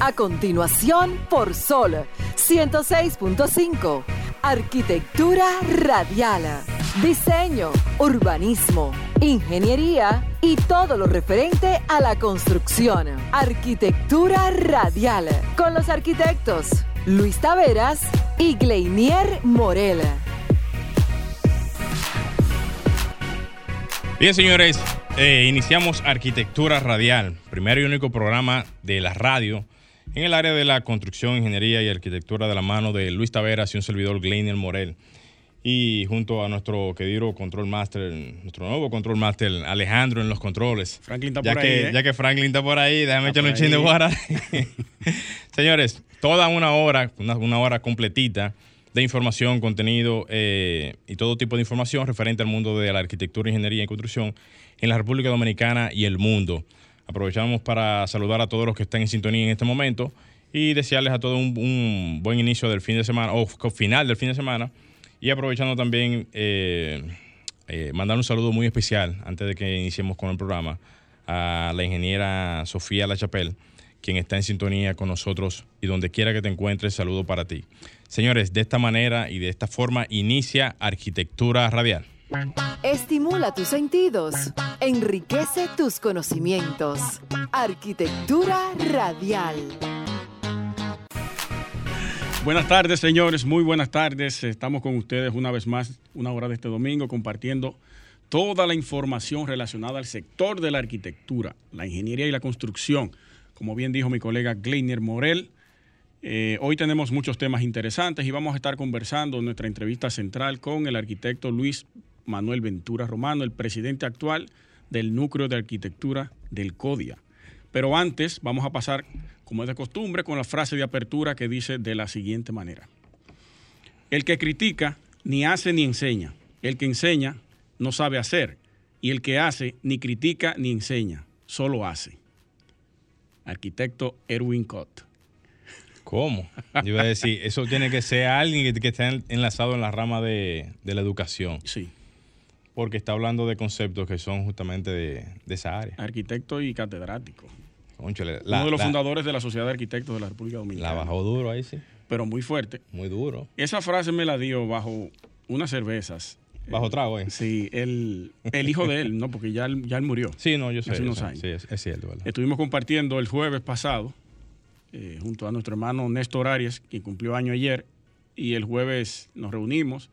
A continuación, por Sol 106.5. Arquitectura radial. Diseño, urbanismo, ingeniería y todo lo referente a la construcción. Arquitectura radial. Con los arquitectos Luis Taveras y Gleinier Morel. Bien, señores, eh, iniciamos Arquitectura Radial, primer y único programa de la radio en el área de la construcción, ingeniería y arquitectura de la mano de Luis Taveras y un servidor Gleinier Morel. Y junto a nuestro querido Control Master, nuestro nuevo Control Master, Alejandro en los controles. Franklin está ya por que, ahí, ¿eh? Ya que Franklin está por ahí, déjame echarle un chin de guara. Señores, toda una hora, una, una hora completita de información, contenido eh, y todo tipo de información referente al mundo de la arquitectura, ingeniería y construcción en la República Dominicana y el mundo. Aprovechamos para saludar a todos los que están en sintonía en este momento y desearles a todos un, buen inicio del fin de semana o final del fin de semana y aprovechando también eh, eh, mandar un saludo muy especial antes de que iniciemos con el programa a la ingeniera Sofía Lachapelle, quien está en sintonía con nosotros y donde quiera que te encuentres, saludo para ti. Señores, de esta manera y de esta forma inicia Arquitectura Radial. Estimula tus sentidos, enriquece tus conocimientos. Arquitectura radial. Buenas tardes, señores. Muy buenas tardes. Estamos con ustedes una vez más, una hora de este domingo, compartiendo toda la información relacionada al sector de la arquitectura, la ingeniería y la construcción. Como bien dijo mi colega Gleiner Morel, eh, hoy tenemos muchos temas interesantes y vamos a estar conversando en nuestra entrevista central con el arquitecto Luis Manuel Ventura Romano, el presidente actual del Núcleo de Arquitectura del CODIA. Pero antes vamos a pasar, como es de costumbre, con la frase de apertura que dice de la siguiente manera. El que critica ni hace ni enseña. El que enseña no sabe hacer. Y el que hace ni critica ni enseña, solo hace. Arquitecto Erwin Cott. ¿Cómo? Yo iba a decir, eso tiene que ser alguien que, que esté enlazado en la rama de, de la educación, Sí, porque está hablando de conceptos que son justamente de, de esa área. arquitecto y catedrático. Uno de los la- fundadores de la Sociedad de Arquitectos de la República La Dominicana. bajó duro ahí, sí. Pero muy fuerte. Muy duro. Esa frase me la dio bajo unas cervezas. Bajo trago, ¿eh? Sí, el, el hijo de él, ¿no? Porque ya él, ya él murió. Sí, no, yo sé. Hace unos sé. años. Sí, es, es cierto, ¿verdad? Estuvimos compartiendo el jueves pasado eh, junto a nuestro hermano Néstor Arias, quien cumplió año ayer, y el jueves nos reunimos.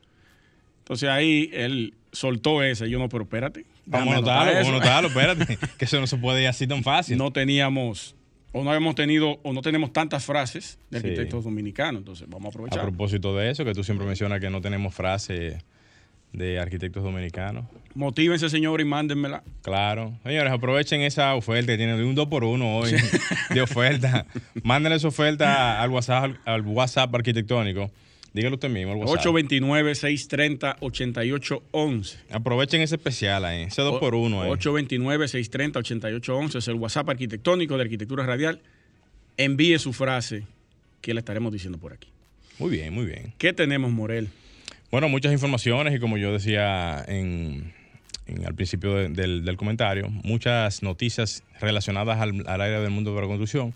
Entonces ahí él soltó esa, y yo no, pero espérate. Vamos a anotarlo, vamos a eso. anotarlo, espérate. que eso no se puede ir así tan fácil. No teníamos, o no habíamos tenido, o no tenemos tantas frases de Sí. arquitectos dominicanos, entonces vamos a a aprovechar. propósito de eso, que tú siempre mencionas que no tenemos frase de arquitectos dominicanos. Motívense, señor, y mándenmela. Claro. Señores, aprovechen esa oferta que tienen un 2 por 1 hoy de oferta. Mándenle esa oferta al WhatsApp, al WhatsApp arquitectónico. Dígalo usted mismo, al WhatsApp. 829-630-8811. Aprovechen ese especial ahí, ese 2 por 1 ahí. 829-630-8811 es el WhatsApp arquitectónico de Arquitectura Radial. Envíe su frase que la estaremos diciendo por aquí. Muy bien, muy bien. ¿Qué tenemos, Morel? Bueno, muchas informaciones y como yo decía en, en- al principio de- del, del comentario, muchas noticias relacionadas al, al área del mundo de la construcción.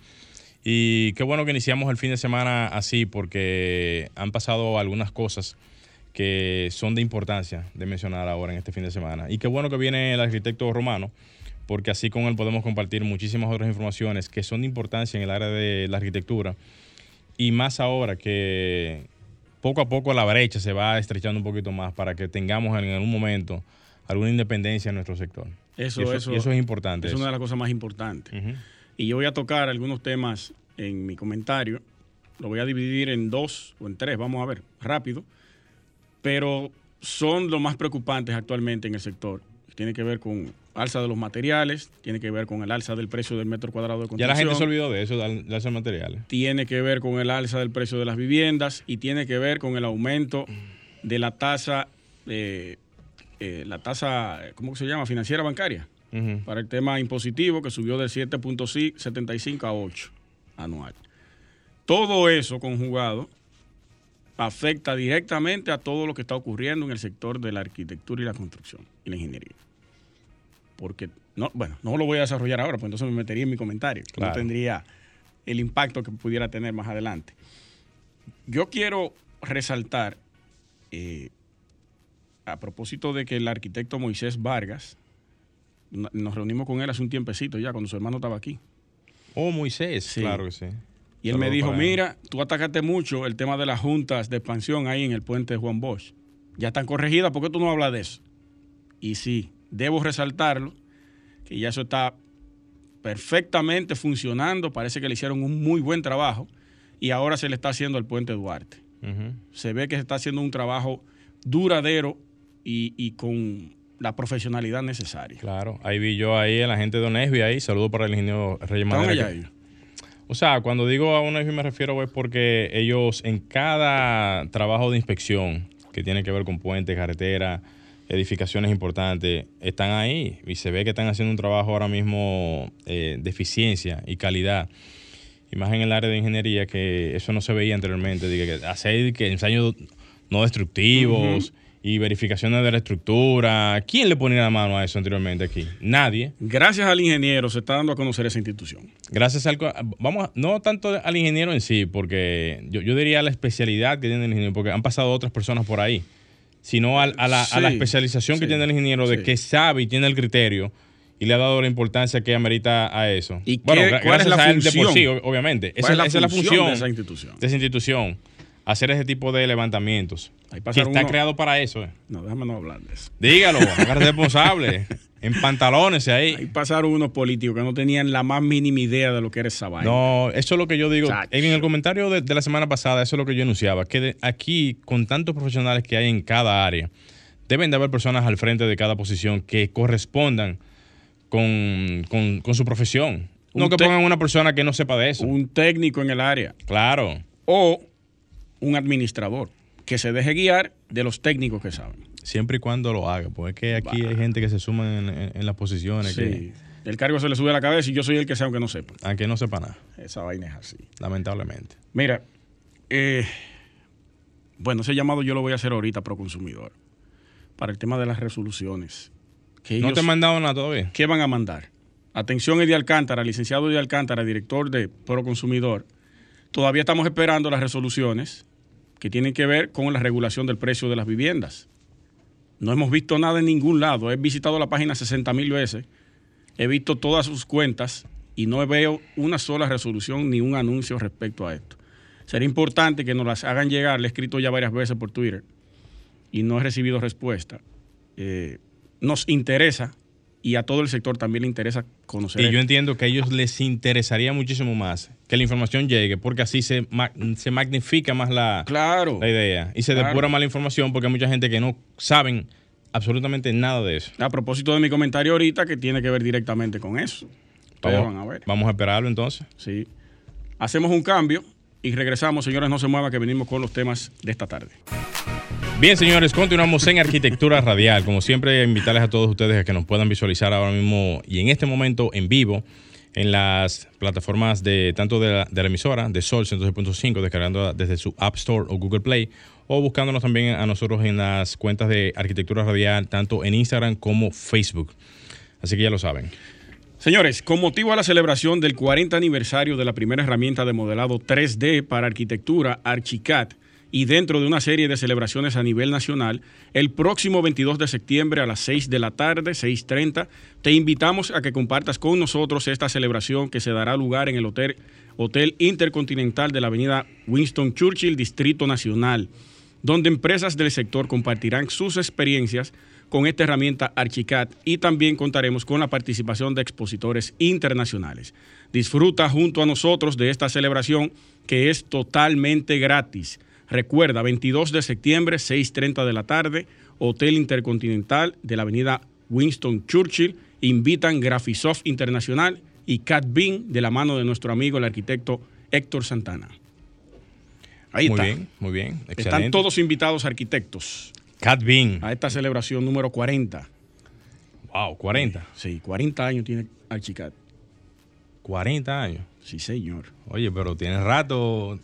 Y qué bueno que iniciamos el fin de semana así porque han pasado algunas cosas que son de importancia de mencionar ahora en este fin de semana. Y qué bueno que viene el arquitecto romano porque así con él podemos compartir muchísimas otras informaciones que son de importancia en el área de la arquitectura y más ahora que poco a poco la brecha se va estrechando un poquito más para que tengamos en algún momento alguna independencia en nuestro sector. Eso, y eso, eso, y eso es importante. Es eso. una de las cosas más importantes. Y yo voy a tocar algunos temas en mi comentario. Lo voy a dividir en dos o en tres, vamos a ver, rápido. Pero son los más preocupantes actualmente en el sector. Tiene que ver con alza de los materiales, tiene que ver con el alza del precio del metro cuadrado de Ya construcción. la gente se olvidó de eso, de de hacer materiales. tiene que ver con el alza del precio de las viviendas y tiene que ver con el aumento de la tasa, eh, eh, la tasa, ¿cómo se llama? Financiera bancaria, Para el tema impositivo que subió de 7.75 a 8 anual. Todo eso conjugado afecta directamente a todo lo que está ocurriendo en el sector de la arquitectura y la construcción y la ingeniería. Porque, no, bueno, no lo voy a desarrollar ahora, pues entonces me metería en mi comentario. que Claro. No tendría el impacto que pudiera tener más adelante. Yo quiero resaltar, eh, a propósito de que el arquitecto Moisés Vargas, nos reunimos con él hace un tiempecito ya, cuando su hermano estaba aquí. Oh, Moisés, claro que sí. Y él me dijo, mira, tú atacaste mucho el tema de las juntas de expansión ahí en el puente de Juan Bosch. Ya están corregidas, ¿por qué tú no hablas de eso? Y sí, debo resaltarlo, que ya eso está perfectamente funcionando, parece que le hicieron un muy buen trabajo y ahora se le está haciendo al puente Duarte. Se ve que se está haciendo un trabajo duradero y, con la profesionalidad necesaria. Claro, ahí vi yo ahí a la gente de Onesby ahí, saludo para el ingeniero Reyes Madera. O sea, cuando digo a Onesby me refiero es porque ellos en cada trabajo de inspección que tiene que ver con puentes, carreteras, edificaciones importantes, están ahí y se ve que están haciendo un trabajo ahora mismo eh, de eficiencia y calidad. Y más en el área de ingeniería, que eso no se veía anteriormente, que hacer que ensayos no destructivos y verificaciones de la estructura. ¿Quién le ponía la mano a eso anteriormente aquí? Nadie. Gracias al ingeniero se está dando a conocer esa institución. Gracias al... Vamos, no tanto al ingeniero en sí, porque yo, yo diría la especialidad que tiene el ingeniero, porque han pasado otras personas por ahí sino a, la, especialización que tiene el ingeniero de que sabe y tiene el criterio y le ha dado la importancia que amerita a eso. ¿Y bueno, cuál es la función? sí, obviamente. Esa es, la, función de esa institución. De esa institución. Hacer ese tipo de levantamientos. Que está creado para eso. Eh. No, déjame no hablar de eso. Dígalo, haga responsable. en pantalones ahí. Ahí pasaron unos políticos que no tenían la más mínima idea de lo que era esa vaina. No, eso es lo que yo digo. En el comentario de, la semana pasada, eso es lo que yo enunciaba, que aquí, con tantos profesionales que hay en cada área, deben de haber personas al frente de cada posición que correspondan con, su profesión. no que pongan una persona que no sepa de eso. Un técnico en el área. Claro. O un administrador que se deje guiar de los técnicos que saben. Siempre y cuando lo haga, porque es que aquí hay gente que se suma en, las posiciones. Sí. el cargo se le sube a la cabeza y yo soy el que sea aunque no sepa. Aunque no sepa nada. Esa vaina es así. Lamentablemente. Mira, eh, bueno, ese llamado yo lo voy a hacer ahorita pro consumidor. Para el tema de las resoluciones. ¿No te han mandado nada todavía? ¿Qué van a mandar? Atención, Eddie Alcántara, licenciado Eddie Alcántara, director de Pro Consumidor. Todavía estamos esperando las resoluciones que tienen que ver con la regulación del precio de las viviendas. No hemos visto nada en ningún lado. He visitado la página 60 mil veces, he visto todas sus cuentas y no veo una sola resolución ni un anuncio respecto a esto. Sería importante que nos las hagan llegar. Le he escrito ya varias veces por Twitter y no he recibido respuesta. Eh, nos interesa y a todo el sector también le interesa conocer. Y yo entiendo que a ellos les interesaría muchísimo más que la información llegue, porque así se, se magnifica más la, claro, la idea y se depura más la información, porque hay mucha gente que no saben absolutamente nada de eso. A propósito de mi comentario ahorita, que tiene que ver directamente con eso. Vamos, a ver. Vamos a esperarlo entonces. Sí. Hacemos un cambio y regresamos. Señores, no se muevan, que venimos con los temas de esta tarde. Bien, señores, continuamos en Arquitectura Radial. Como siempre, invitarles a todos ustedes a que nos puedan visualizar ahora mismo y en este momento en vivo en las plataformas de tanto de la, emisora, de Sol 106.5, descargando desde su App Store o Google Play, o buscándonos también a nosotros en las cuentas de Arquitectura Radial, tanto en Instagram como Facebook. Así que ya lo saben. Señores, con motivo a la celebración del 40 aniversario de la primera herramienta de modelado 3D para arquitectura, Archicad, y dentro de una serie de celebraciones a nivel nacional, el próximo 22 de septiembre a las 6 de la tarde, 6.30, te invitamos a que compartas con nosotros esta celebración que se dará lugar en el Hotel, Hotel Intercontinental de la Avenida Winston Churchill, Distrito Nacional, donde empresas del sector compartirán sus experiencias con esta herramienta Archicad y también contaremos con la participación de expositores internacionales. Disfruta junto a nosotros de esta celebración que es totalmente gratis. Recuerda, 22 de septiembre, 6.30 de la tarde, Hotel Intercontinental de la avenida Winston Churchill. Invitan Graphisoft Internacional y Cat Bean de la mano de nuestro amigo el arquitecto Héctor Santana. Ahí muy bien, muy bien. Excelente. Están todos invitados arquitectos. Cat Bean. A esta celebración número 40. Wow, 40. Sí, 40 años tiene Archicat. 40 años. Sí, señor. Oye, pero tiene rato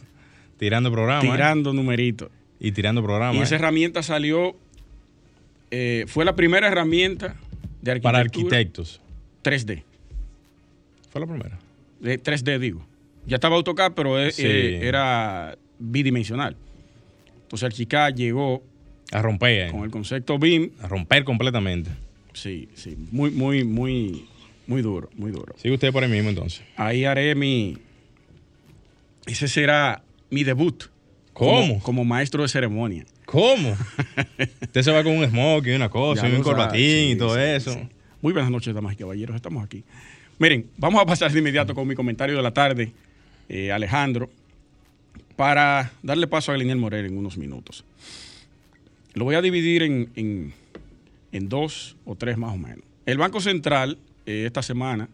Tirando programas. ¿eh? Tirando numeritos. Y tirando programas. Y esa ¿eh? herramienta salió, eh, fue la primera herramienta de arquitectura. Para arquitectos. 3D. Fue la primera. De 3D, digo. Ya estaba AutoCAD, pero era bidimensional. Entonces el Chica llegó a romper con el concepto BIM. A romper completamente. Sí, sí, muy, muy, muy, muy duro, muy duro. Sigue usted por ahí mismo entonces. Ahí haré mi, ese será mi debut. ¿Cómo? Como, maestro de ceremonia. ¿Cómo? Usted se va con un smoking, una cosa, un corbatín y todo eso. Muy buenas noches, damas y caballeros. Estamos aquí. Miren, vamos a pasar de inmediato con mi comentario de la tarde, eh, Alejandro, para darle paso a Gleniel Morel en unos minutos. Lo voy a dividir en, dos o tres más o menos. El Banco Central eh, esta semana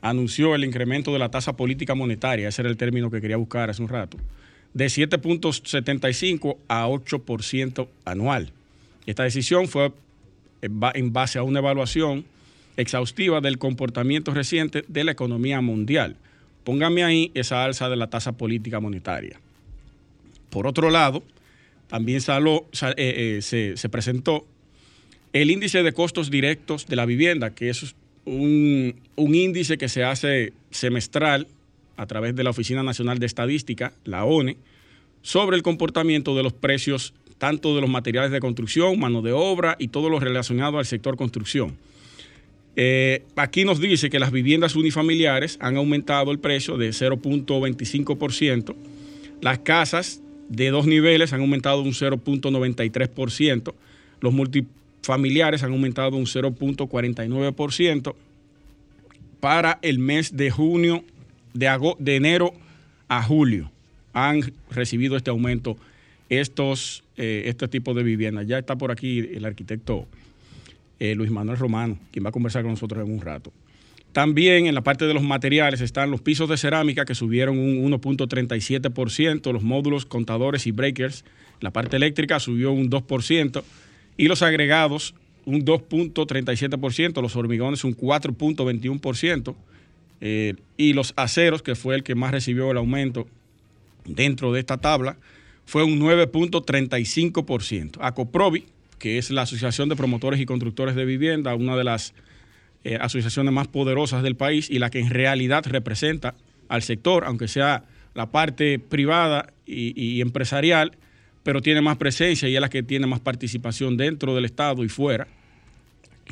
anunció el incremento de la tasa política monetaria, ese era el término que quería buscar hace un rato, de 7.75 a 8% anual. Esta decisión fue en base a una evaluación exhaustiva del comportamiento reciente de la economía mundial. Póngame ahí esa alza de la tasa política monetaria. Por otro lado, también eh, eh, se, se, presentó el índice de costos directos de la vivienda, que es un, índice que se hace semestral a través de la Oficina Nacional de Estadística, la ONE, sobre el comportamiento de los precios tanto de los materiales de construcción, mano de obra y todo lo relacionado al sector construcción. Eh, aquí nos dice que las viviendas unifamiliares han aumentado el precio de 0.25%, las casas de dos niveles han aumentado un 0.93%, los multifamiliares han aumentado un 0.49% para el mes de junio, de, de enero a julio. Han recibido este aumento estos, eh, este tipo de viviendas. Ya está por aquí el arquitecto eh, Luis Manuel Romano, quien va a conversar con nosotros en un rato. También en la parte de los materiales están los pisos de cerámica que subieron un 1.37%, los módulos, contadores y breakers. La parte eléctrica subió un 2% y los agregados un 2.37%, los hormigones un 4.21% eh, y los aceros, que fue el que más recibió el aumento dentro de esta tabla, fue un 9.35%. Acoprovi, que es la Asociación de Promotores y Constructores de Vivienda, una de las eh, asociaciones más poderosas del país y la que en realidad representa al sector, aunque sea la parte privada y, empresarial, pero tiene más presencia y es la que tiene más participación dentro del Estado y fuera,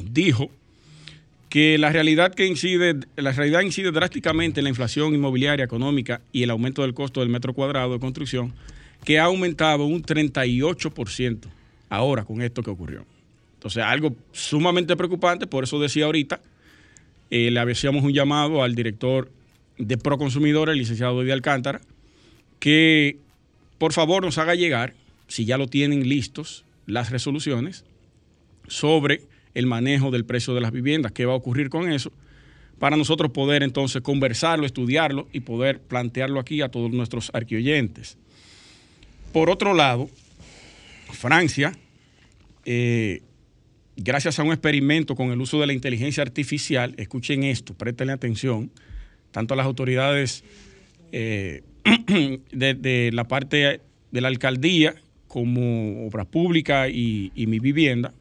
dijo que la realidad que incide, la realidad incide drásticamente en la inflación inmobiliaria económica y el aumento del costo del metro cuadrado de construcción que ha aumentado un 38% ahora con esto que ocurrió. Entonces, algo sumamente preocupante, por eso decía ahorita, eh, le hacíamos un llamado al director de Proconsumidor, el licenciado Eddie Alcántara, que por favor nos haga llegar, si ya lo tienen listos, las resoluciones sobre el manejo del precio de las viviendas, qué va a ocurrir con eso, para nosotros poder entonces conversarlo, estudiarlo y poder plantearlo aquí a todos nuestros arquioyentes. Por otro lado, Francia, eh, gracias a un experimento con el uso de la inteligencia artificial, escuchen esto, presten atención, tanto a las autoridades eh, de, la parte de la alcaldía como Obras Públicas y, y mi vivienda,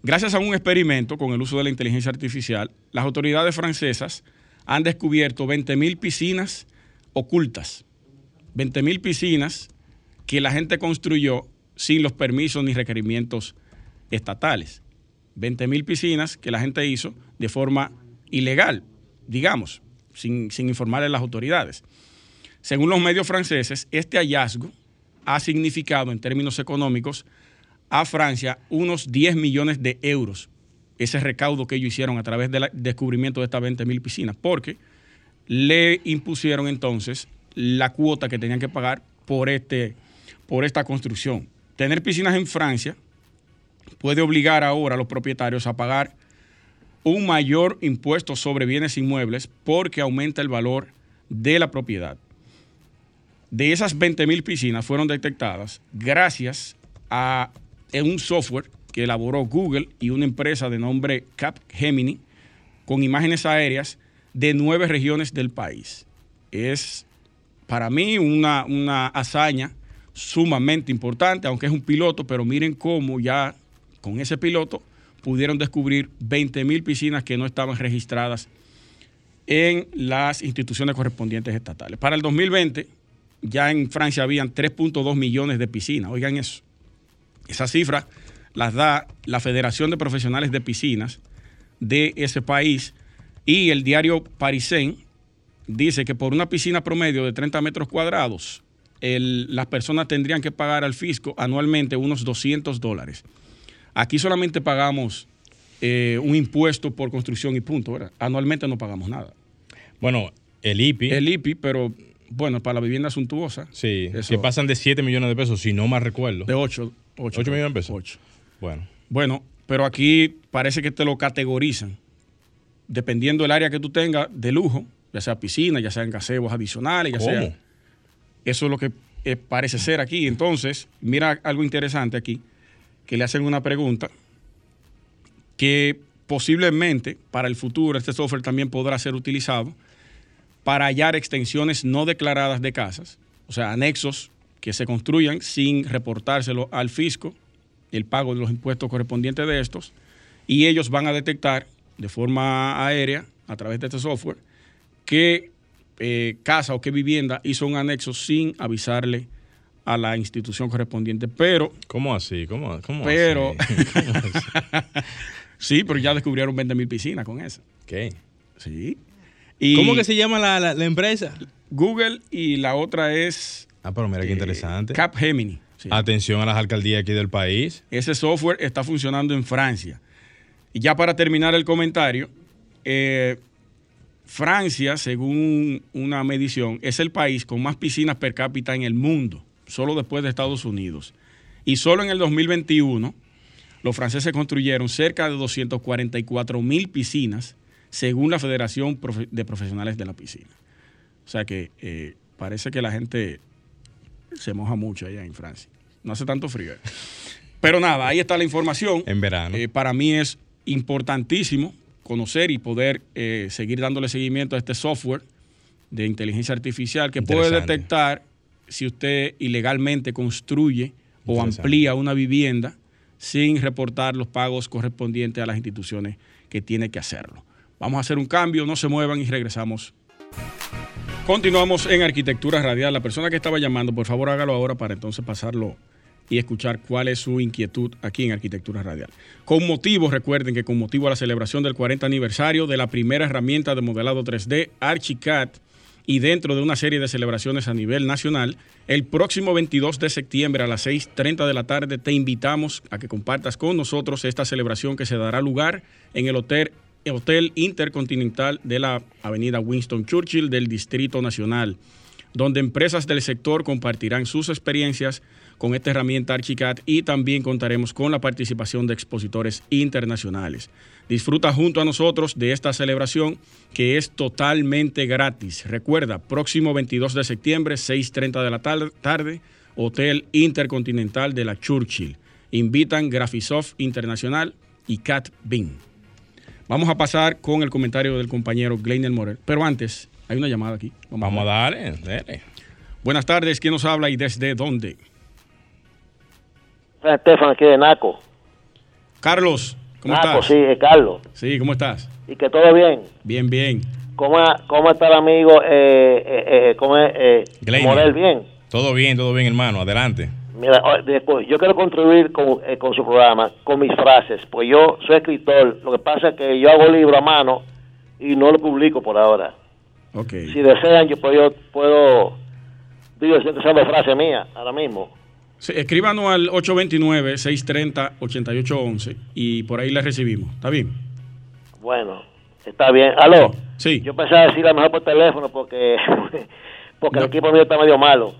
Gracias a un experimento con el uso de la inteligencia artificial, las autoridades francesas han descubierto 20.000 piscinas ocultas 20 mil piscinas que la gente construyó sin los permisos ni requerimientos estatales. 20 mil piscinas que la gente hizo de forma ilegal, digamos, sin, sin informarle a las autoridades. Según los medios franceses, este hallazgo ha significado en términos económicos a Francia unos 10 millones de euros, ese recaudo que ellos hicieron a través del descubrimiento de estas 20 mil piscinas, porque le impusieron entonces la cuota que tenían que pagar por, este, por esta construcción. Tener piscinas en Francia puede obligar ahora a los propietarios a pagar un mayor impuesto sobre bienes inmuebles porque aumenta el valor de la propiedad. De esas 20 mil piscinas fueron detectadas gracias a un software que elaboró Google y una empresa de nombre Capgemini con imágenes aéreas de nueve regiones del país. Es para mí una, una hazaña sumamente importante, aunque es un piloto, pero miren cómo ya con ese piloto pudieron descubrir 20 mil piscinas que no estaban registradas en las instituciones correspondientes estatales. Para el 2020, ya en Francia habían 3.2 millones de piscinas. Oigan eso. Esa cifra las da la Federación de Profesionales de Piscinas de ese país y el diario Parisien dice que por una piscina promedio de 30 metros cuadrados, las personas tendrían que pagar al fisco anualmente unos 200 dólares. Aquí solamente pagamos eh, un impuesto por construcción y punto, ¿verdad? Anualmente no pagamos nada. Bueno, el IPI. El IPI, pero bueno, para la vivienda suntuosa. Sí, que pasan de 7 millones de pesos, si no más recuerdo. De 8. 8, millones de pesos. 8. Bueno. Bueno, pero aquí parece que te lo categorizan. Dependiendo del área que tú tengas de lujo, ya sea piscina, ya sean gazebos adicionales, ya sea. Eso es lo que eh, parece ser aquí. Entonces, mira algo interesante aquí, que le hacen una pregunta que posiblemente para el futuro este software también podrá ser utilizado para hallar extensiones no declaradas de casas, o sea, anexos que se construyan sin reportárselo al fisco, el pago de los impuestos correspondientes de estos, y ellos van a detectar de forma aérea, a través de este software, qué eh, casa o qué vivienda hizo un anexo sin avisarle a la institución correspondiente. Pero. ¿Cómo así? ¿Cómo, cómo pero, sí, pero ya descubrieron 20 mil piscinas con eso. ¿Qué? Sí. ¿Cómo que se llama la, empresa? Google y la otra es. Ah, pero mira qué eh, interesante. Capgemini. Atención a las alcaldías aquí del país. Ese software está funcionando en Francia. Y ya para terminar el comentario, eh, Francia, según una medición, es el país con más piscinas per cápita en el mundo, solo después de Estados Unidos. Y solo en el 2021, los franceses construyeron cerca de 244 mil piscinas, según la Federación de Profesionales de la Piscina. O sea que eh, parece que la gente se moja mucho allá en Francia. No hace tanto frío. Pero nada, ahí está la información. En verano. Eh, para mí es importantísimo conocer y poder eh, seguir dándole seguimiento a este software de inteligencia artificial que puede detectar si usted ilegalmente construye o amplía una vivienda sin reportar los pagos correspondientes a las instituciones que tiene que hacerlo. Vamos a hacer un cambio, no se muevan y regresamos. Continuamos en Arquitectura Radial. La persona que estaba llamando, por favor hágalo ahora para entonces pasarlo y escuchar cuál es su inquietud aquí en Arquitectura Radial. Con motivo, recuerden que con motivo a la celebración del 40 aniversario de la primera herramienta de modelado 3D, Archicad, y dentro de una serie de celebraciones a nivel nacional, el próximo 22 de septiembre a las 6.30 de la tarde te invitamos a que compartas con nosotros esta celebración que se dará lugar en el Hotel, Hotel Intercontinental de la Avenida Winston Churchill del Distrito Nacional, donde empresas del sector compartirán sus experiencias con esta herramienta Archicad y también contaremos con la participación de expositores internacionales. Disfruta junto a nosotros de esta celebración que es totalmente gratis. Recuerda, próximo 22 de septiembre, 6.30 de la tarde, Hotel Intercontinental de la Churchill. Invitan Graphisoft Internacional y Cat Bean. Vamos a pasar con el comentario del compañero Gleiner Morel. Pero antes, hay una llamada aquí. Vamos, a darle. Buenas tardes, ¿quién nos habla y desde dónde? Estefan aquí de Naco. Carlos, ¿cómo Naco, estás? sí, Carlos. Sí, ¿cómo estás? Y que todo bien. Bien, bien. ¿Cómo, cómo está el amigo eh, eh, eh cómo es, eh, Morel? Bien. Todo bien, todo bien, hermano. Adelante. Mira, después, yo quiero contribuir con, eh, con su programa, con mis frases, pues yo soy escritor. Lo que pasa es que yo hago libro a mano y no lo publico por ahora. Okay. Si desean, yo puedo, yo puedo digo, esa frase mía ahora mismo. Sí, escríbanos al 829-630-8811 y por ahí le recibimos. ¿Está bien? Bueno, está bien. ¿Aló? Sí. Yo pensaba decirle mejor por teléfono porque, porque el equipo mío está medio malo.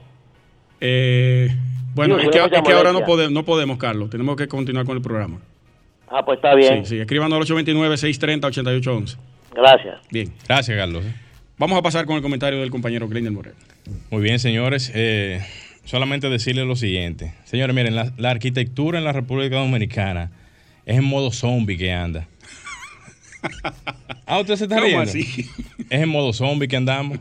Eh, bueno, es, que, ahora no podemos, no podemos, Carlos. Tenemos que continuar con el programa. Ah, pues está bien. Sí, sí. Escríbanos al 829-630-8811. Gracias. Bien. Gracias, Carlos. Vamos a pasar con el comentario del compañero Glender Morel. Muy bien, señores. Eh, solamente decirle lo siguiente. Señores, miren, la, arquitectura en la República Dominicana es en modo zombie que anda. Ah, usted se está riendo. Así? Es en modo zombie que andamos.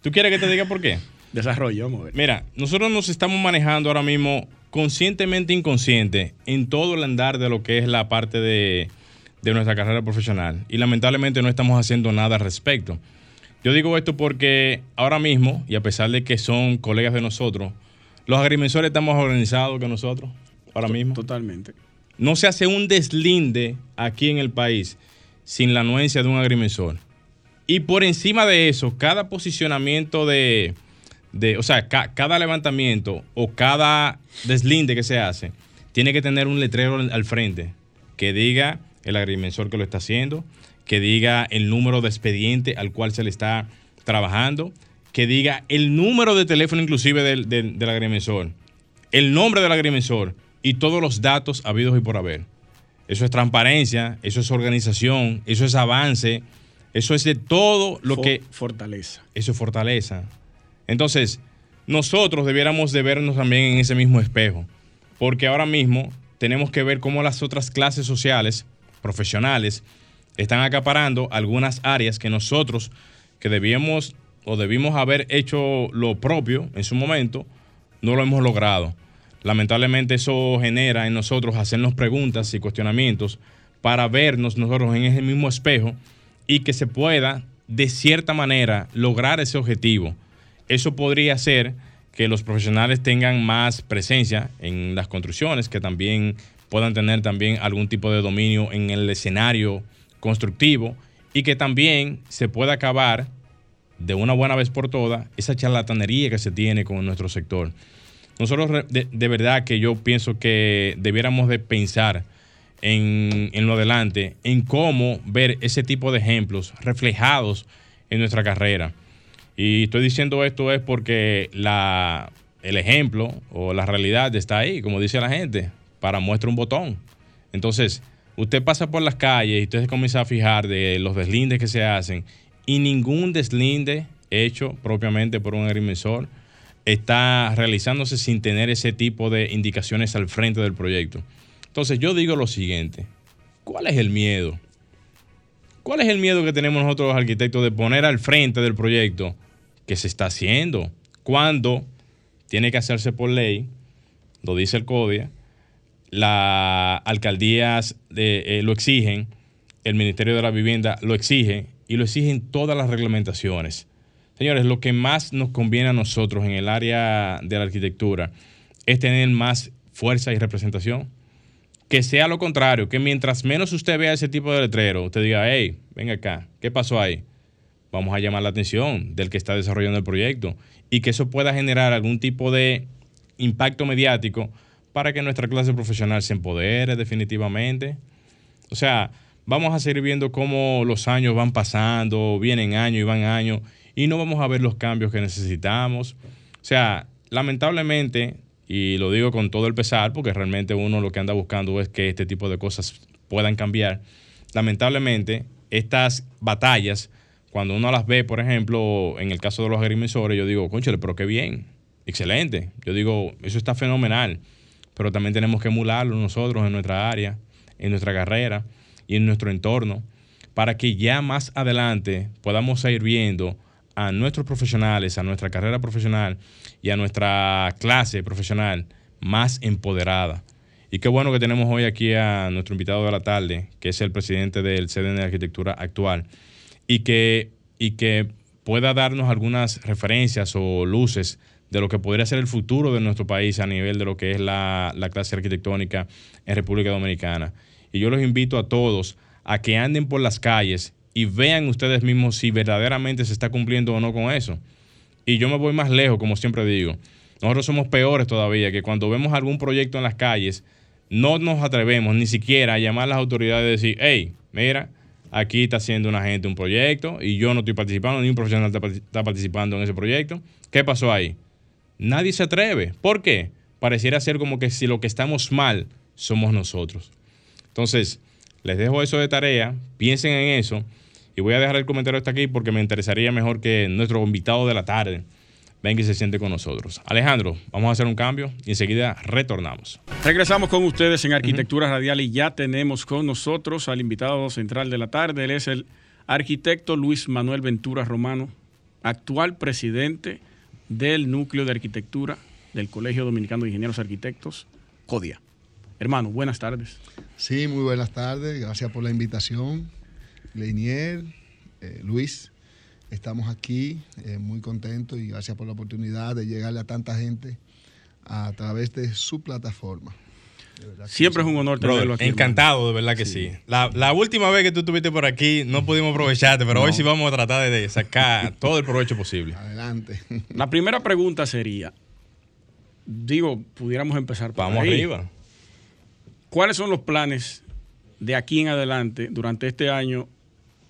¿Tú quieres que te diga por qué? Desarrollo, vamos a ver. Mira, nosotros nos estamos manejando ahora mismo conscientemente inconsciente en todo el andar de lo que es la parte de, de nuestra carrera profesional. Y lamentablemente no estamos haciendo nada al respecto. Yo digo esto porque ahora mismo, y a pesar de que son colegas de nosotros, los agrimensores estamos más organizados que nosotros, ahora mismo. Totalmente. No se hace un deslinde aquí en el país sin la anuencia de un agrimensor. Y por encima de eso, cada posicionamiento de, de o sea, cada levantamiento o cada deslinde que se hace, tiene que tener un letrero al frente que diga el agrimensor que lo está haciendo, que diga el número de expediente al cual se le está trabajando, que diga el número de teléfono inclusive del, del, agrimensor, el nombre del agrimensor y todos los datos habidos y por haber. Eso es transparencia, eso es organización, eso es avance, eso es de todo lo que... Fortaleza. Eso es fortaleza. Entonces, nosotros debiéramos de vernos también en ese mismo espejo, porque ahora mismo tenemos que ver cómo las otras clases sociales, profesionales, están acaparando algunas áreas que nosotros, que debíamos o debimos haber hecho lo propio en su momento, no lo hemos logrado. Lamentablemente eso genera en nosotros hacernos preguntas y cuestionamientos para vernos nosotros en ese mismo espejo y que se pueda, de cierta manera, lograr ese objetivo. Eso podría ser que los profesionales tengan más presencia en las construcciones, que también puedan tener también algún tipo de dominio en el escenario constructivo y que también se pueda acabar de una buena vez por todas esa charlatanería que se tiene con nuestro sector. Nosotros de, verdad que yo pienso que debiéramos de pensar en, en, lo adelante, en cómo ver ese tipo de ejemplos reflejados en nuestra carrera. Y estoy diciendo esto es porque la, el ejemplo o la realidad está ahí, como dice la gente, para muestra un botón. Entonces, usted pasa por las calles y usted se comienza a fijar de los deslindes que se hacen y ningún deslinde hecho propiamente por un agrimensor está realizándose sin tener ese tipo de indicaciones al frente del proyecto. Entonces yo digo lo siguiente, ¿cuál es el miedo? ¿Cuál es el miedo que tenemos nosotros los arquitectos de poner al frente del proyecto que se está haciendo? Cuando tiene que hacerse por ley, lo dice el CODIA, las alcaldías eh, lo exigen, el Ministerio de la Vivienda lo exige y lo exigen todas las reglamentaciones. Señores, lo que más nos conviene a nosotros en el área de la arquitectura es tener más fuerza y representación. Que sea lo contrario, que mientras menos usted vea ese tipo de letrero, usted diga, hey, venga acá, ¿qué pasó ahí? Vamos a llamar la atención del que está desarrollando el proyecto y que eso pueda generar algún tipo de impacto mediático para que nuestra clase profesional se empodere definitivamente. O sea, vamos a seguir viendo cómo los años van pasando, vienen años y van años, y no vamos a ver los cambios que necesitamos. O sea, lamentablemente, y lo digo con todo el pesar, porque realmente uno lo que anda buscando es que este tipo de cosas puedan cambiar. Lamentablemente, estas batallas, cuando uno las ve, por ejemplo, en el caso de los agrimensores, yo digo, conchale, pero qué bien, excelente. Yo digo, eso está fenomenal pero también tenemos que emularlo nosotros en nuestra área, en nuestra carrera y en nuestro entorno, para que ya más adelante podamos ir viendo a nuestros profesionales, a nuestra carrera profesional y a nuestra clase profesional más empoderada. Y qué bueno que tenemos hoy aquí a nuestro invitado de la tarde, que es el presidente del CDN de Arquitectura actual, y que, y que pueda darnos algunas referencias o luces de lo que podría ser el futuro de nuestro país a nivel de lo que es la, clase arquitectónica en República Dominicana. Y yo los invito a todos a que anden por las calles y vean ustedes mismos si verdaderamente se está cumpliendo o no con eso. Y yo me voy más lejos, como siempre digo. Nosotros somos peores todavía, que cuando vemos algún proyecto en las calles, no nos atrevemos ni siquiera a llamar a las autoridades y decir, hey, mira, aquí está haciendo una gente un proyecto y yo no estoy participando, ni un profesional está participando en ese proyecto. ¿Qué pasó ahí? Nadie se atreve. ¿Por qué? Pareciera ser como que si lo que estamos mal somos nosotros. Entonces, les dejo eso de tarea, piensen en eso y voy a dejar el comentario hasta aquí porque me interesaría mejor que nuestro invitado de la tarde venga y se siente con nosotros. Alejandro, vamos a hacer un cambio y enseguida retornamos. Regresamos con ustedes en Arquitectura Radial y ya tenemos con nosotros al invitado central de la tarde. Él es el arquitecto Luis Manuel Ventura Romano, actual presidente del Núcleo de Arquitectura del Colegio Dominicano de Ingenieros Arquitectos, CODIA. Hermano, buenas tardes. Sí, muy buenas tardes. Gracias por la invitación. Leinier, eh, Luis, estamos aquí eh, muy contentos y gracias por la oportunidad de llegarle a tanta gente a través de su plataforma. Siempre es un honor tenerlo aquí. Encantado, de verdad que sí. La, la, última vez que tú estuviste por aquí no pudimos aprovecharte, pero hoy sí vamos a tratar de sacar todo el provecho posible. Adelante. La primera pregunta sería, digo, pudiéramos empezar por Vamos arriba. ¿Cuáles son los planes de aquí en adelante durante este año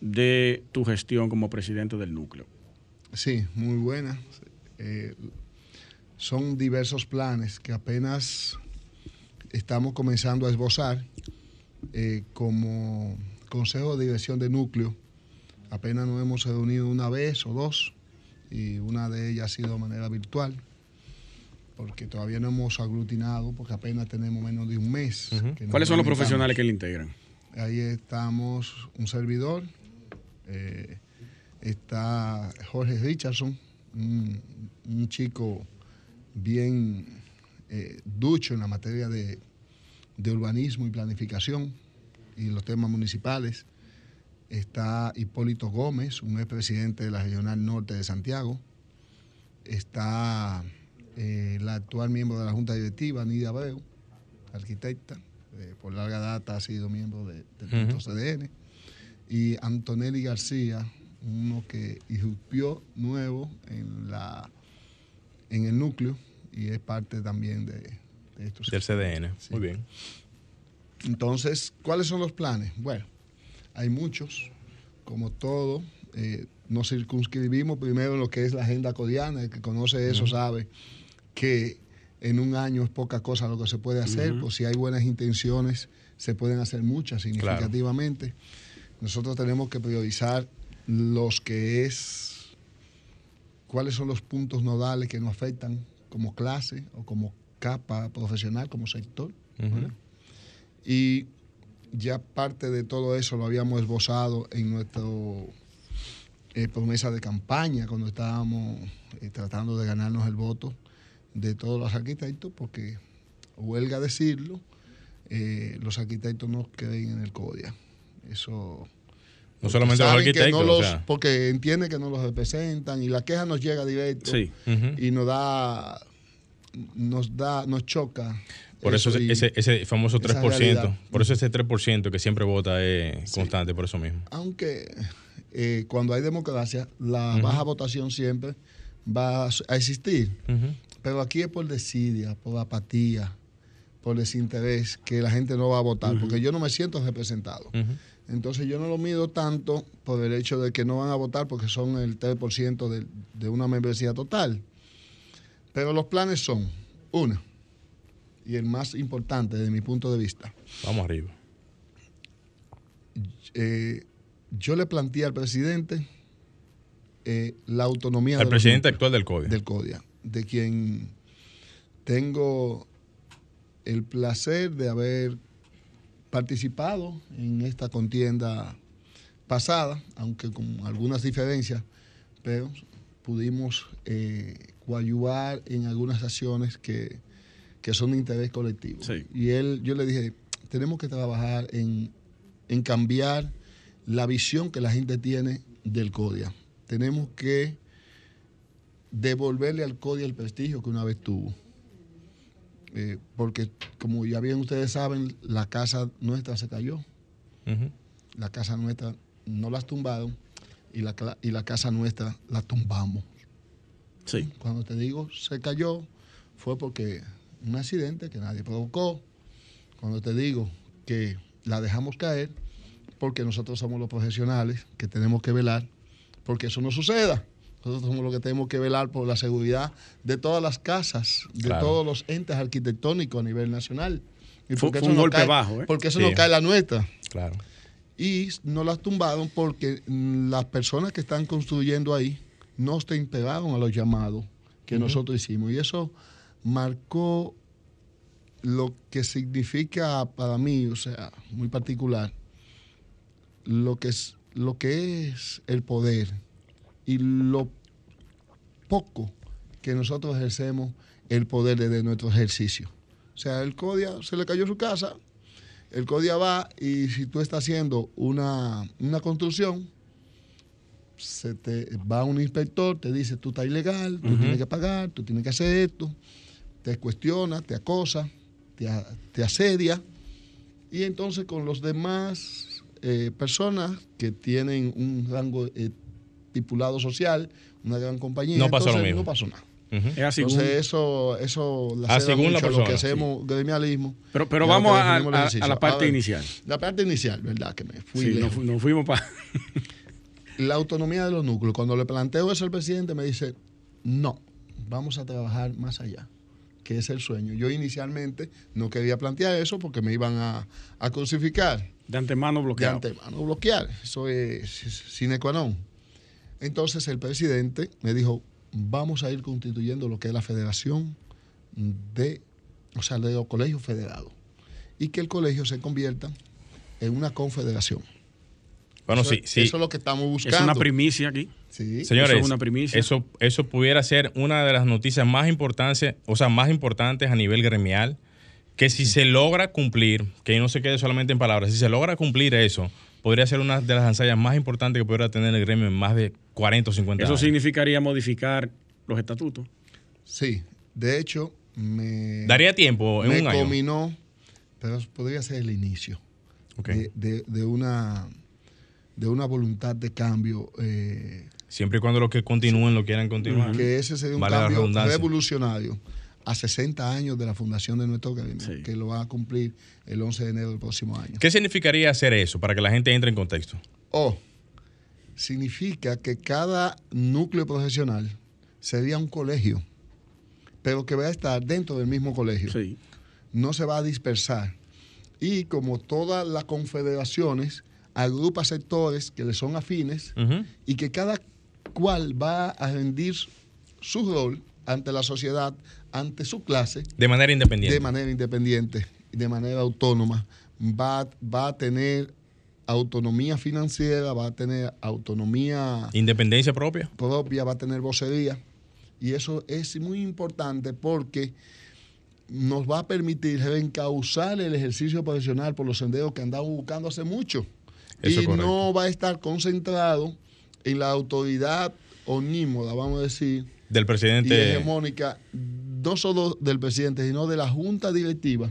de tu gestión como presidente del núcleo? Sí, muy buena. Eh, son diversos planes que apenas estamos comenzando a esbozar eh, como Consejo de Dirección de Núcleo. Apenas nos hemos reunido una vez o dos y una de ellas ha sido de manera virtual porque todavía no hemos aglutinado, porque apenas tenemos menos de un mes. ¿Cuáles son los profesionales que le integran? Ahí estamos un servidor, eh, está Jorge Richardson, un, chico bien eh, ducho en la materia de, de, urbanismo y planificación y los temas municipales. Está Hipólito Gómez, un expresidente de la Regional Norte de Santiago. Está eh, la actual miembro de la Junta Directiva, Nidia Abreu, arquitecta, eh, por larga data ha sido miembro de, del CDN, y Antonelli García, uno que irrumpió nuevo en, la, en el núcleo y es parte también de, de estos. Del CDN, muy bien. Entonces, ¿cuáles son los planes? Bueno, hay muchos, como todo. Eh, nos circunscribimos primero en lo que es la agenda codiana, el que conoce eso sabe que en un año es poca cosa lo que se puede hacer, pues si hay buenas intenciones se pueden hacer muchas significativamente. Nosotros tenemos que priorizar los que es, cuáles son los puntos nodales que nos afectan como clase o como capa profesional, como sector. Y ya parte de todo eso lo habíamos esbozado en nuestro eh, promesa de campaña cuando estábamos eh, tratando de ganarnos el voto de todos los arquitectos, porque huelga decirlo, eh, los arquitectos no creen en el CODIA. Eso. No solamente los arquitectos. Porque entienden que no los representan y la queja nos llega directo y nos da, nos da, nos choca. Por eso, ese, ese, famoso 3%, por eso ese 3% que siempre vota es constante, por eso mismo. Aunque eh, cuando hay democracia, la baja votación siempre va a existir. Pero aquí es por desidia, por apatía, por desinterés, que la gente no va a votar, porque yo no me siento representado. Entonces yo no lo mido tanto por el hecho de que no van a votar porque son el 3% de, de una membresía total. Pero los planes son, una, y el más importante desde mi punto de vista. Vamos arriba. Eh, yo le planteé al presidente eh, la autonomía. Al presidente actual del CODIA. Del CODIA de quien tengo el placer de haber participado en esta contienda pasada, aunque con algunas diferencias, pero pudimos eh, coadyuvar en algunas acciones que, son de interés colectivo. Y él, yo le dije, tenemos que trabajar en, en cambiar la visión que la gente tiene del CODIA. Tenemos que devolverle al CODI el prestigio que una vez tuvo. Eh, porque, como ya bien ustedes saben, la casa nuestra se cayó. La casa nuestra no la tumbaron y la, y la casa nuestra la tumbamos. Sí. Cuando te digo se cayó, fue porque un accidente que nadie provocó. Cuando te digo que la dejamos caer, porque nosotros somos los profesionales que tenemos que velar porque eso no suceda. Nosotros somos los que tenemos que velar por la seguridad de todas las casas, de todos los entes arquitectónicos a nivel nacional. Y fue, un golpe bajo, ¿eh? Porque eso no cae la nuestra. Claro. Y no las tumbaron porque las personas que están construyendo ahí no se integraron a los llamados que nosotros hicimos. Y eso marcó lo que significa para mí, o sea, muy particular, lo que es, lo que es el poder y lo poco que nosotros ejercemos el poder desde nuestro ejercicio. O sea, el CODIA se le cayó su casa, el CODIA va y si tú estás haciendo una, una construcción, se te va un inspector, te dice, tú estás ilegal, tú tienes que pagar, tú tienes que hacer esto, te cuestiona, te acosa, te, te asedia, y entonces con los demás eh, personas que tienen un rango eh, estipulado social, una gran compañía, No pasó lo entonces mismo. no pasó nada. Es así. Entonces eso, eso la Ah, según la mucho a lo persona, que sí. hacemos gremialismo. pero pero lo vamos que a, la parte ver, inicial. La parte inicial, ¿verdad? Que me fui Sí, nos, fuimos para... La autonomía de los núcleos. Cuando le planteo eso al presidente, me dice, no, vamos a trabajar más allá, que es el sueño. Yo inicialmente no quería plantear eso porque me iban a, a crucificar, de antemano de bloqueado. antemano bloquear. Eso es sine qua non. Entonces el presidente me dijo, vamos a ir constituyendo lo que es la federación de, o sea, de los colegios federados. Y que el colegio se convierta en una confederación. Bueno, eso, sí, sí. Eso es lo que estamos buscando. Es una primicia aquí. Sí. Señores, Eso es una primicia. Eso, eso pudiera ser una de las noticias más importantes, o sea, más importantes a nivel gremial, que si se logra cumplir, que no se quede solamente en palabras, si se logra cumplir eso, podría ser una de las ensayas más importantes que pudiera tener el gremio en más de 40 o 50 Eso años. significaría modificar los estatutos. Sí, de hecho, me, Daría tiempo en me un año. combinó, pero podría ser el inicio Ok. de, de- de una, de una voluntad de cambio, eh, Siempre y cuando los que continúen lo quieran continuar. que ese sería un Vale cambio revolucionario a 60 años de la fundación de nuestro Sí. que lo va a cumplir el 11 de enero del próximo año. ¿Qué significaría hacer eso para que la gente entre en contexto? O significa que cada núcleo profesional sería un colegio, pero que va a estar dentro del mismo colegio. Sí. no se va a dispersar. Y como todas las confederaciones, agrupa sectores que le son afines y que cada cual va a rendir su rol ante la sociedad, ante su clase, De manera independiente. de manera independiente, de manera autónoma. Va, va a tener autonomía financiera, va a tener autonomía Independencia propia. propia, va a tener vocería. Y eso es muy importante porque nos va a permitir reencauzar el ejercicio profesional por los senderos que andamos buscando hace mucho. Eso y correcto. no va a estar concentrado en la autoridad onímoda, vamos a decir, Del y presidente. hegemónica, no solo del presidente, sino de la junta directiva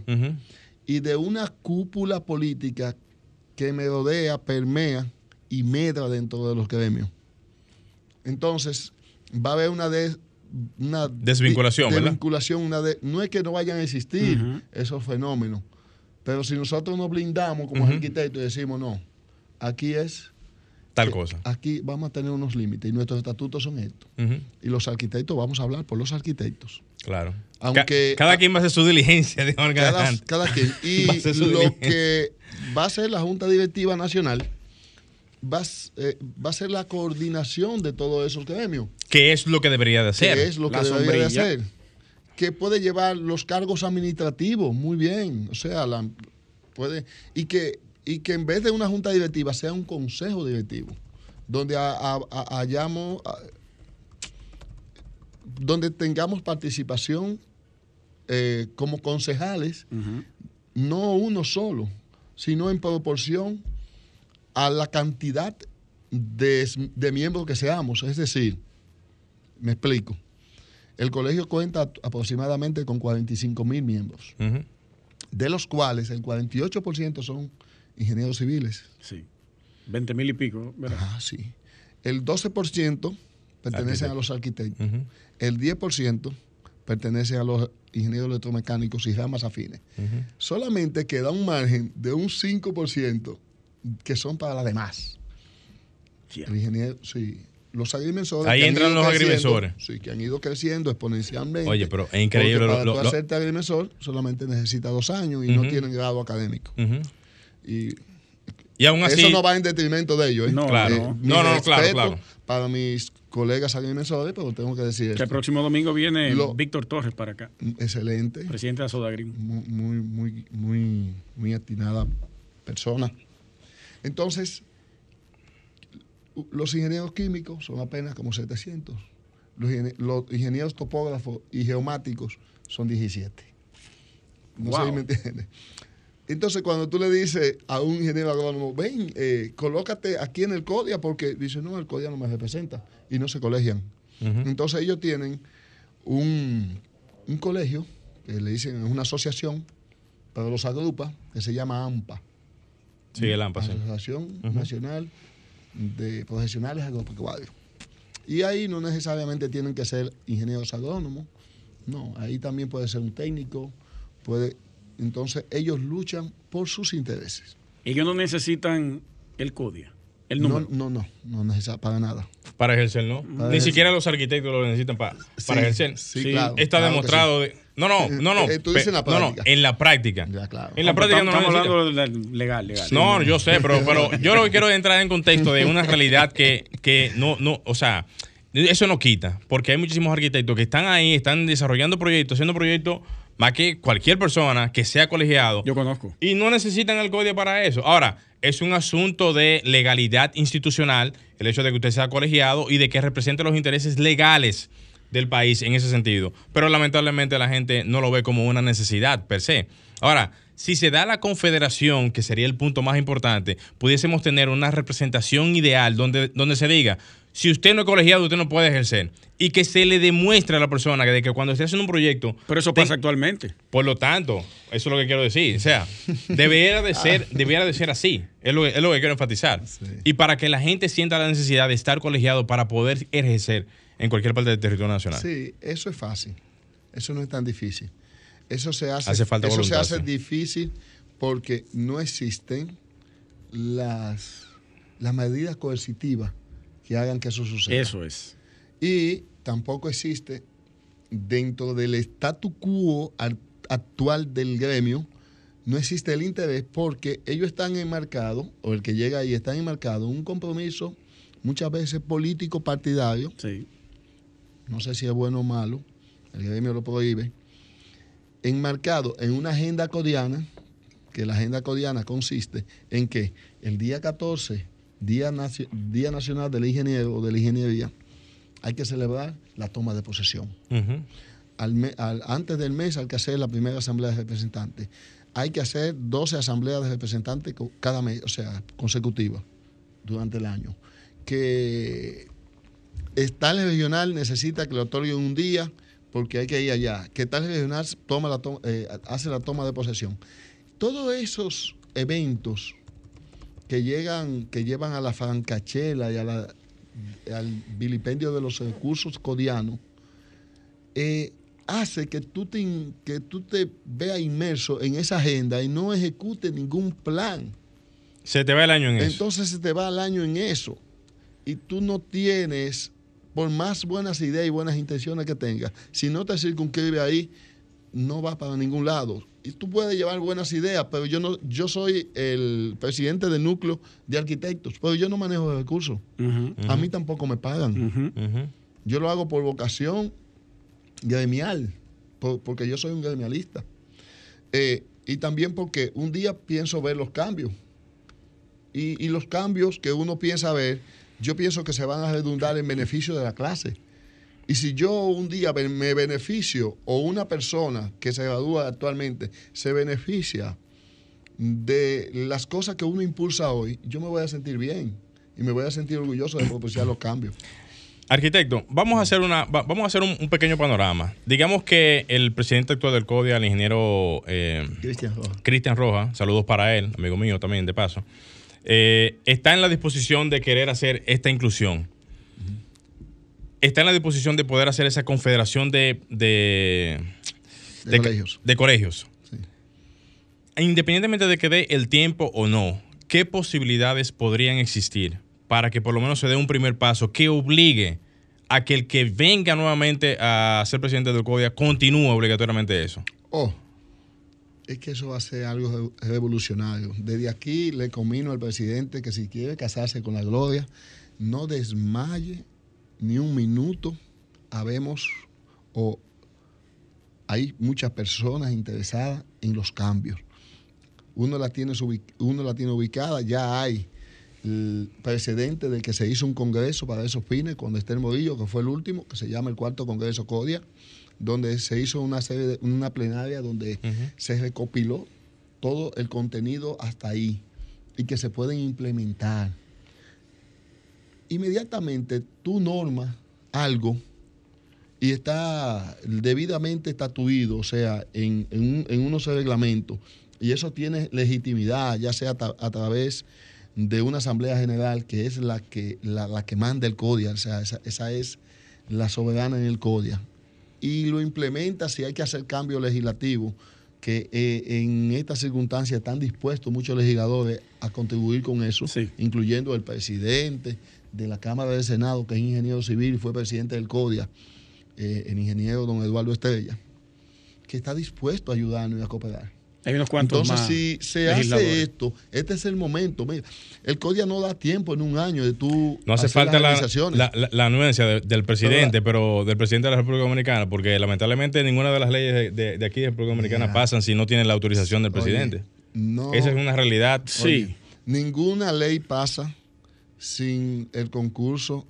y de una cúpula política que me rodea, permea y medra dentro de los gremios. Entonces, va a haber una, des- una Desvinculación, de- ¿verdad? desvinculación, una de- no es que no vayan a existir esos fenómenos, pero si nosotros nos blindamos como arquitectos y decimos, no, aquí es, Tal que cosa. aquí vamos a tener unos límites y nuestros estatutos son estos. Y los arquitectos, vamos a hablar por los arquitectos. Claro. Aunque- Ca- cada quien va a hacer su diligencia de cada, cada quien. Y a lo diligencia. que va a ser la Junta Directiva Nacional va a, eh, va a ser la coordinación de todos esos gremios, ¿Qué es lo que debería de hacer? que es lo que La debería de hacer. Que puede llevar los cargos administrativos, muy bien. O sea, la, puede. Y que, y que en vez de una junta directiva sea un consejo directivo, donde ha- hayamos. donde tengamos participación eh, como concejales no uno solo, sino en proporción a la cantidad de, de miembros que seamos. Es decir, me explico. El colegio cuenta aproximadamente con 45 mil miembros, de los cuales el 48% son ingenieros civiles. Sí. 20 mil y pico, ¿verdad? Ah, sí. El 12% pertenecen a los arquitectos. Ujú. El 10% pertenecen a los ingenieros electromecánicos y ramas afines. Solamente queda un margen de un 5% que son para las demás. Ya. El ingeniero, sí. Los agrimensores. Ahí que han entran ido los creciendo, agrimensores. Sí, que han ido creciendo exponencialmente. Oye, pero es increíble Porque para lo- tú lo- hacerte agrimensor solamente necesitas dos años y no tienen grado académico. Y Y aún así. eso no va en detrimento de ellos. ¿eh? No, Claro. no. No, no, claro, claro. Para mis colegas agrimensores, pero tengo que decir Que el esto. próximo domingo viene Lo- Víctor Torres para acá, Excelente. presidente de Sodagrim. muy, muy, muy, muy, muy atinada persona. Entonces, los ingenieros químicos son apenas como 700. Los, ingenie- los ingenieros topógrafos y geomáticos son 17. No Wow. sé si me entiendes. Entonces, cuando tú le dices a un ingeniero agrónomo, ven, eh, colócate aquí en el CODIA, porque dice, no, el CODIA no me representa, y no se colegian. Entonces, ellos tienen un, un colegio, que le dicen, es una asociación, pero los agrupa, que se llama AMPA. Sí, el AMPA, sí. Asociación Nacional de Profesionales Agropecuarios. Y ahí no necesariamente tienen que ser ingenieros agrónomos, no, ahí también puede ser un técnico, puede, entonces ellos luchan por sus intereses. Ellos no necesitan el CODIA, el No, número. no, no, no necesita para nada. Para ejercer, ¿no? Para Ni ejercer. siquiera los arquitectos lo necesitan pa- para Sí, ejercer. sí, Sí, claro, Está claro demostrado. sí. de- no, no, no, no. Eh, tú dices en la pe- no, no, práctica. en la práctica. Ya, claro. En la práctica no lo estamos necesitan. hablando de legal, legal. No, yo sé, pero, pero yo lo que quiero es entrar en contexto de una realidad que, que no, no, o sea, eso no quita, porque hay muchísimos arquitectos que están ahí, están desarrollando proyectos, haciendo proyectos más que cualquier persona que sea colegiado Yo conozco. y no necesitan el código para eso. Ahora, es un asunto de legalidad institucional, el hecho de que usted sea colegiado y de que represente los intereses legales del país en ese sentido. Pero lamentablemente la gente no lo ve como una necesidad per se. Ahora, si se da la confederación, que sería el punto más importante, pudiésemos tener una representación ideal donde, donde se diga, si usted no es colegiado, usted no puede ejercer. Y que se le demuestre a la persona que, de que cuando esté haciendo un proyecto, Pero eso ten- pasa actualmente. por lo tanto, eso es lo que quiero decir. O sea, debiera de ser, debiera de ser así. Es lo, que- es lo que quiero enfatizar. Y para que la gente sienta la necesidad de estar colegiado para poder ejercer en cualquier parte del territorio nacional. Sí, eso es fácil. Eso no es tan difícil. Eso se hace, Hace falta eso se hace sí. difícil porque no existen las, las medidas coercitivas que hagan que eso suceda. Eso es. Y tampoco existe dentro del statu quo al- actual del gremio, no existe el interés porque ellos están enmarcados, o el que llega ahí está enmarcado, en un compromiso muchas veces político partidario, Sí. no sé si es bueno o malo, el gremio lo prohíbe, enmarcado en una agenda codiana, que la agenda codiana consiste en que el día 14, Día, Nacio- día Nacional del Ingeniero o de la Ingeniería, hay que celebrar la toma de posesión. Al al- antes del mes hay que hacer la primera asamblea de representantes. Hay que hacer 12 asambleas de representantes cada mes, o sea, consecutivas durante el año. Que tal regional necesita que le otorguen un día porque hay que ir allá. Que tal regional toma la to- eh, hace la toma de posesión. Todos esos eventos que llegan, que llevan a la francachela y a la- al vilipendio de los recursos codianos, eh, hace que tú, te, que tú te veas inmerso en esa agenda y no ejecutes ningún plan. Se te va el año en eso. Entonces se te va el año en eso. Y tú no tienes, por más buenas ideas y buenas intenciones que tengas, si no te circunscribe ahí, no vas para ningún lado. Y tú puedes llevar buenas ideas, pero yo no, yo soy el presidente del núcleo de arquitectos, pero yo no manejo recursos. Ujú, A mí tampoco me pagan. Yo lo hago por vocación gremial, por- porque yo soy un gremialista. Eh, y también porque un día pienso ver los cambios. Y, y los cambios que uno piensa ver, yo pienso que se van a redundar en beneficio de la clase. Y si yo un día me beneficio, o una persona que se gradúa actualmente se beneficia de las cosas que uno impulsa hoy, yo me voy a sentir bien y me voy a sentir orgulloso de propiciar los cambios. Arquitecto, vamos a hacer una, va- vamos a hacer un, un pequeño panorama. Digamos que el presidente actual del CODIA, el ingeniero eh. Cristian Roja, saludos para él, amigo mío también de paso, eh, está en la disposición de querer hacer esta inclusión. Está en la disposición de poder hacer esa confederación de, de, De colegios. de colegios. Sí. Independientemente de que dé el tiempo o no, ¿qué posibilidades podrían existir para que por lo menos se dé un primer paso que obligue a que el que venga nuevamente a ser presidente del CODIA continúe obligatoriamente eso? Oh, es que eso va a ser algo re- revolucionario. Desde aquí le comino al presidente que si quiere casarse con la gloria, no desmaye ni un minuto. Habemos o hay muchas personas interesadas en los cambios. Uno la tiene, uno la tiene ubicada, ya hay el precedente de que se hizo un congreso para esos fines con Esther Morillo, que fue el último, que se llama el cuarto Congreso CODIA. donde se hizo una serie de, una plenaria donde se recopiló todo el contenido hasta ahí y que se pueden implementar. Inmediatamente tú normas algo y está debidamente estatuido, o sea, en, en, unos reglamentos, y eso tiene legitimidad, ya sea a, través de una asamblea general que es la que, la, que manda el CODIA, o sea, esa, esa, es la soberana en el CODIA, y lo implementa si hay que hacer cambio legislativo, que eh, en estas circunstancias están dispuestos muchos legisladores a contribuir con eso, incluyendo el presidente de la Cámara del Senado, que es ingeniero civil y fue presidente del CODIA, eh, el ingeniero don Eduardo Estrella, que está dispuesto a ayudarnos y a cooperar. Hay unos cuantos Entonces, si se hace esto, este es el momento. Mira, el CODIA no da tiempo en un año de tú. No hace falta la, la, anuencia del presidente, pero, del presidente de la República Dominicana, porque lamentablemente ninguna de las leyes de, aquí de República Dominicana pasan si no tienen la autorización del presidente. no, Esa es una realidad. sí. Ninguna ley pasa sin el concurso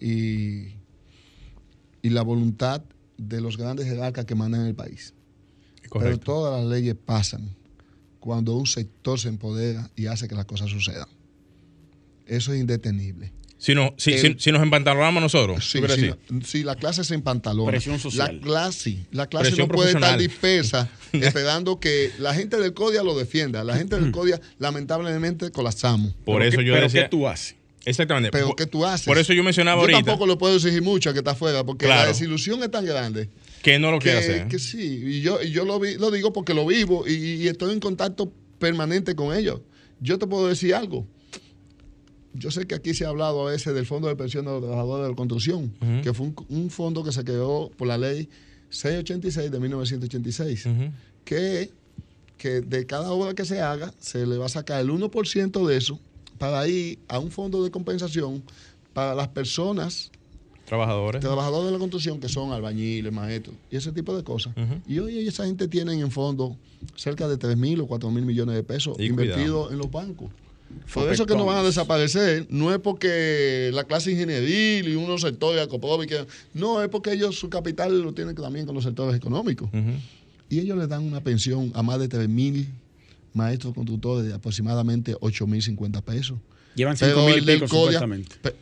y, y la voluntad de los grandes jerarcas que mandan el país. Pero todas las leyes pasan cuando un sector se empodera y hace que las cosas sucedan. Eso es indetenible. Si, no, si, si, nos empantalonamos nosotros. si, la clase se empantalona. Presión social. La clase, la clase no puede estar dispersa esperando que la gente del CODIA lo defienda. La gente del CODIA lamentablemente colapsamos. Por eso yo pero decía, ¿qué tú haces? Exactamente. Pero ¿qué tú haces? Por eso yo mencionaba ahorita. Yo tampoco lo puedo exigir mucho a que está afuera, porque la desilusión es tan grande que no lo quiere hacer. Que sí, y yo, yo lo, lo digo porque lo vivo y, estoy en contacto permanente con ellos. Yo te puedo decir algo. Yo sé que aquí se ha hablado a veces del Fondo de Pensión de los Trabajadores de la Construcción, que fue un, fondo que se creó por la ley 686 de 1986, que, que de cada obra que se haga se le va a sacar el 1% de eso para ir a un fondo de compensación para las personas Trabajadores. Trabajadores de la construcción que son albañiles, maestros y ese tipo de cosas. Y hoy esa gente tiene en fondo cerca de 3 mil o 4 mil millones de pesos invertidos en los bancos. Por eso que no van a desaparecer, no es porque la clase ingenieril y unos sectores que no, es porque ellos su capital lo tienen también con los sectores económicos. Y ellos le dan una pensión a más de 3 mil maestros constructores de aproximadamente 8 mil 50 pesos. Llevan 5 mil del CODIA,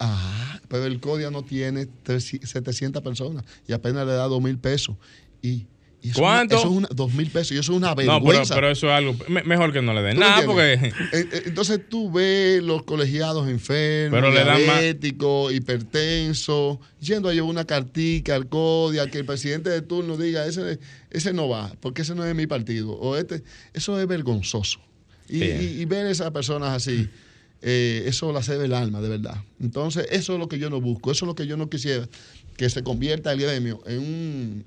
ah, pero el CODIA no tiene 700 personas y apenas le da 2 mil pesos. Y, ¿Cuánto? eso es una, 2 mil pesos y eso es una vergüenza. No, pero, eso es algo mejor que no le den nada porque... Eh, eh, entonces tú ves los colegiados enfermos, diabéticos, hipertensos, yendo a llevar una cartica al CODIA, que el presidente de turno diga, ese, ese no va, porque ese no es mi partido. O este, eso es vergonzoso. Y, y, y ver esas personas así... Eh, eso la hace el alma, de verdad. Entonces, eso es lo que yo no busco, eso es lo que yo no quisiera, que se convierta el gremio en un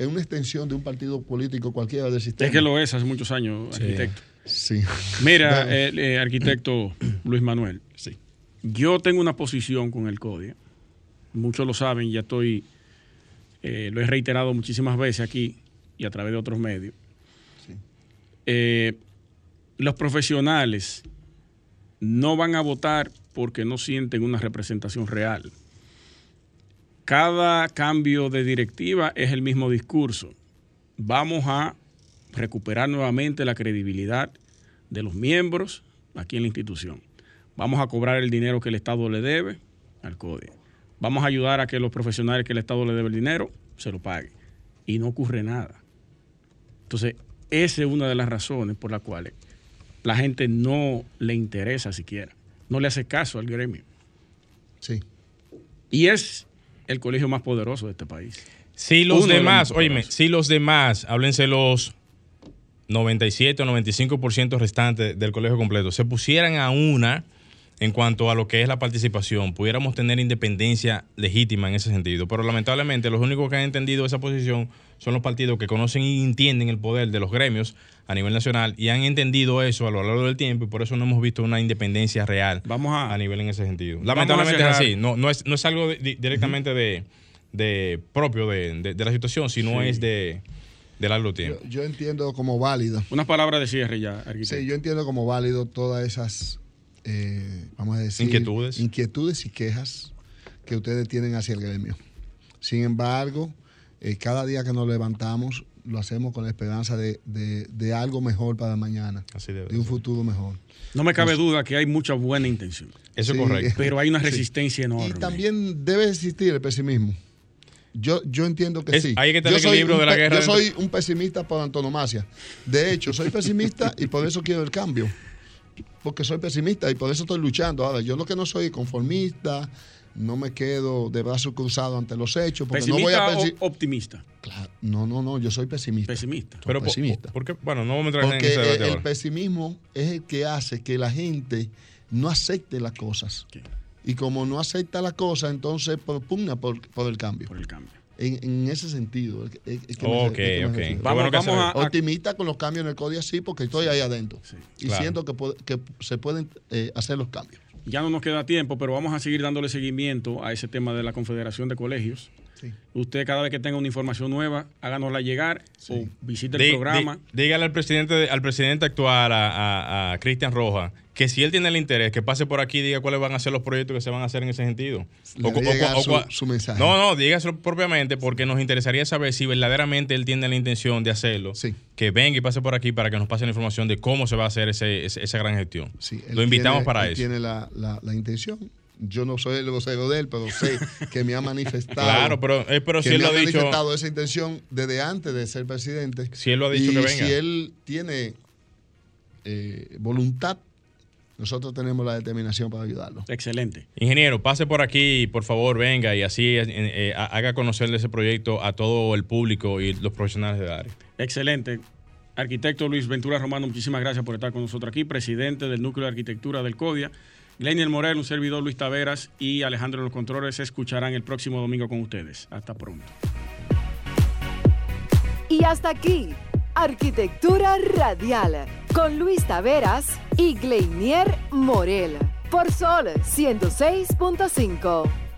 en una extensión de un partido político cualquiera del sistema. Es que lo es hace muchos años, arquitecto. Sí. Mira, eh, eh, arquitecto Luis Manuel. Sí. Yo tengo una posición con el CODIA. Muchos lo saben, ya estoy, lo he reiterado muchísimas veces aquí y a través de otros medios. los profesionales no van a votar porque no sienten una representación real. Cada cambio de directiva es el mismo discurso. Vamos a recuperar nuevamente la credibilidad de los miembros aquí en la institución. Vamos a cobrar el dinero que el Estado le debe al CODE. Vamos a ayudar a que los profesionales que el Estado le debe el dinero se lo paguen. Y no ocurre nada. Entonces, esa es una de las razones por las cuales la gente no le interesa siquiera, no le hace caso al gremio. Sí. Y es el colegio más poderoso de este país. Si los demás, oíme, si los demás, háblense los 97 o 95% restantes del colegio completo, se pusieran a una en cuanto a lo que es la participación, pudiéramos tener independencia legítima en ese sentido. Pero lamentablemente los únicos que han entendido esa posición son los partidos que conocen y entienden el poder de los gremios a nivel nacional y han entendido eso a lo largo del tiempo y por eso no hemos visto una independencia real Vamos a, nivel en ese sentido. Lamentablemente es así, no, no, es, no es algo directamente de, propio de, la situación, sino es de de largo tiempo. Yo, entiendo como válido. Unas palabras de cierre ya, Sí, yo entiendo como válido todas esas eh, vamos a decir, inquietudes. inquietudes y quejas que ustedes tienen hacia el gremio. Sin embargo, eh, cada día que nos levantamos lo hacemos con la esperanza de, de- de algo mejor para mañana, Así debe de un ser. futuro mejor. No me cabe duda que hay mucha buena intención, Eso es Sí. correcto. pero hay una resistencia enorme. Y también debe existir el pesimismo. Yo, yo entiendo que Es- sí. ahí que el yo soy, equilibrio un, de la guerra yo dentro- soy un pesimista por antonomasia. De hecho, soy pesimista y por eso quiero el cambio. Porque soy pesimista y por eso estoy luchando. Ahora, yo lo que no soy conformista, no me quedo de brazos cruzados ante los hechos. Porque no voy ¿Pesimista a o optimista? Claro, no, no, no, yo soy pesimista. Pesimista. Soy Pero, pesimista. ¿por qué? Bueno, no vamos a entrar en Porque ese el, debate el ahora. pesimismo es el que hace que la gente no acepte las cosas. Y como no acepta las cosas, entonces propugna por, por el cambio. Por el cambio. En, en ese sentido. es que- es que me- Ok, me ok. Vamos- bueno vamos a- Optimista con los cambios en el código, sí, porque estoy ahí adentro. Sí. Y Claro. siento que, que se pueden eh, hacer los cambios. Ya no nos queda tiempo, pero vamos a seguir dándole seguimiento a ese tema de la Confederación de Colegios. Sí. Usted cada vez que tenga una información nueva, háganosla llegar o visite el programa. dígale al presidente, de- al presidente actual, a, a- a Cristian Rojas, que si él tiene el interés, que pase por aquí y diga cuáles van a ser los proyectos que se van a hacer en ese sentido. Le cu- llega cua- su- mensaje. No, no, dígaselo propiamente porque nos interesaría saber si verdaderamente él tiene la intención de hacerlo. Sí. Que venga y pase por aquí para que nos pase la información de cómo se va a hacer ese, ese- esa gran gestión. Sí, Lo invitamos tiene- para él eso. Tiene la, la- la intención. Yo no soy el vocero de él, pero sé que me ha manifestado. Claro, pero, eh, pero si él lo ha ha dicho, manifestado esa intención desde antes de ser presidente. si él lo ha dicho y que venga. si él tiene eh, voluntad, nosotros tenemos la determinación para ayudarlo. Excelente. Ingeniero, pase por aquí, por favor, venga y así eh, eh, haga conocerle ese proyecto a todo el público y los profesionales del área. Excelente. Arquitecto Luis Ventura Romano, muchísimas gracias por estar con nosotros aquí, presidente del Núcleo de Arquitectura del CODIA. Gleniel Morel, un servidor Luis Taveras y Alejandro los controles se escucharán el próximo domingo con ustedes. Hasta pronto. Y hasta aquí, Arquitectura Radial, con Luis Taveras y Gleinier Morel, por Sol 106.5.